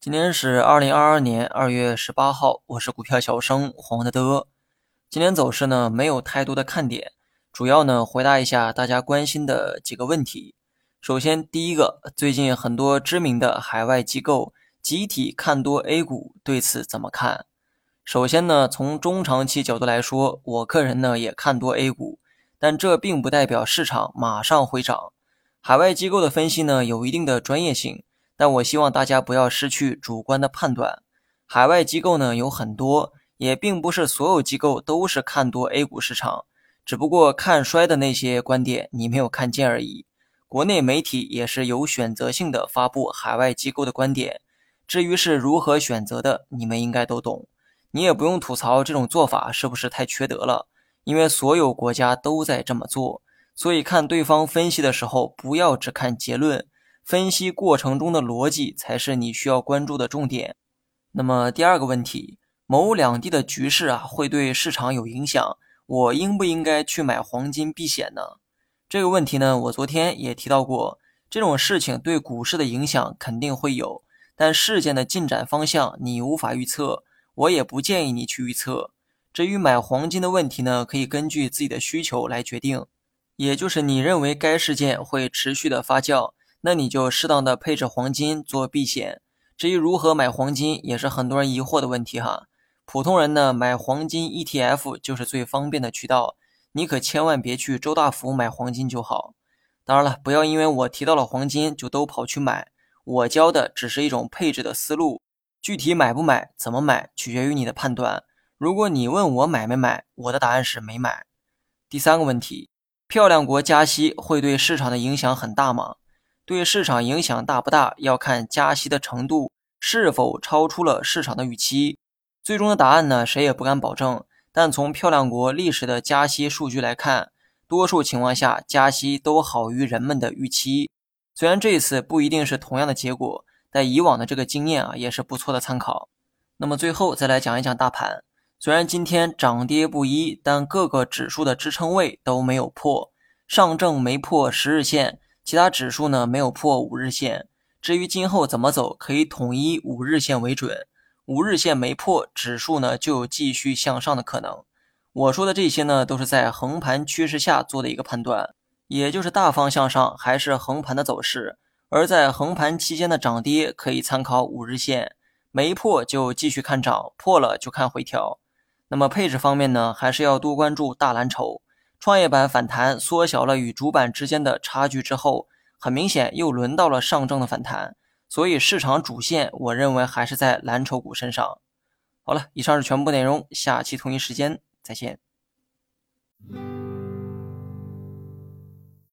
今天是二零二二年二月十八号，我是股票小生黄德德。今天走势呢没有太多的看点，主要呢回答一下大家关心的几个问题。首先，第一个，最近很多知名的海外机构集体看多 A 股，对此怎么看？首先呢，从中长期角度来说，我个人呢也看多 A 股，但这并不代表市场马上会涨。海外机构的分析呢有一定的专业性。但我希望大家不要失去主观的判断。海外机构呢有很多，也并不是所有机构都是看多 A 股市场，只不过看衰的那些观点你没有看见而已。国内媒体也是有选择性的发布海外机构的观点，至于是如何选择的，你们应该都懂。你也不用吐槽这种做法是不是太缺德了，因为所有国家都在这么做。所以看对方分析的时候，不要只看结论。分析过程中的逻辑才是你需要关注的重点。那么第二个问题，某两地的局势啊会对市场有影响，我应不应该去买黄金避险呢？这个问题呢，我昨天也提到过，这种事情对股市的影响肯定会有，但事件的进展方向你无法预测，我也不建议你去预测。至于买黄金的问题呢，可以根据自己的需求来决定，也就是你认为该事件会持续的发酵。那你就适当的配置黄金做避险。至于如何买黄金，也是很多人疑惑的问题哈。普通人呢买黄金 ETF 就是最方便的渠道，你可千万别去周大福买黄金就好。当然了，不要因为我提到了黄金就都跑去买。我教的只是一种配置的思路，具体买不买、怎么买，取决于你的判断。如果你问我买没买，我的答案是没买。第三个问题，漂亮国加息会对市场的影响很大吗？对市场影响大不大，要看加息的程度是否超出了市场的预期。最终的答案呢，谁也不敢保证。但从漂亮国历史的加息数据来看，多数情况下加息都好于人们的预期。虽然这次不一定是同样的结果，但以往的这个经验啊，也是不错的参考。那么最后再来讲一讲大盘。虽然今天涨跌不一，但各个指数的支撑位都没有破，上证没破十日线。其他指数呢没有破五日线，至于今后怎么走，可以统一五日线为准。五日线没破，指数呢就有继续向上的可能。我说的这些呢，都是在横盘趋势下做的一个判断，也就是大方向上还是横盘的走势。而在横盘期间的涨跌，可以参考五日线，没破就继续看涨，破了就看回调。那么配置方面呢，还是要多关注大蓝筹。创业板反弹缩小了与主板之间的差距之后，很明显又轮到了上证的反弹，所以市场主线我认为还是在蓝筹股身上。好了，以上是全部内容，下期同一时间再见。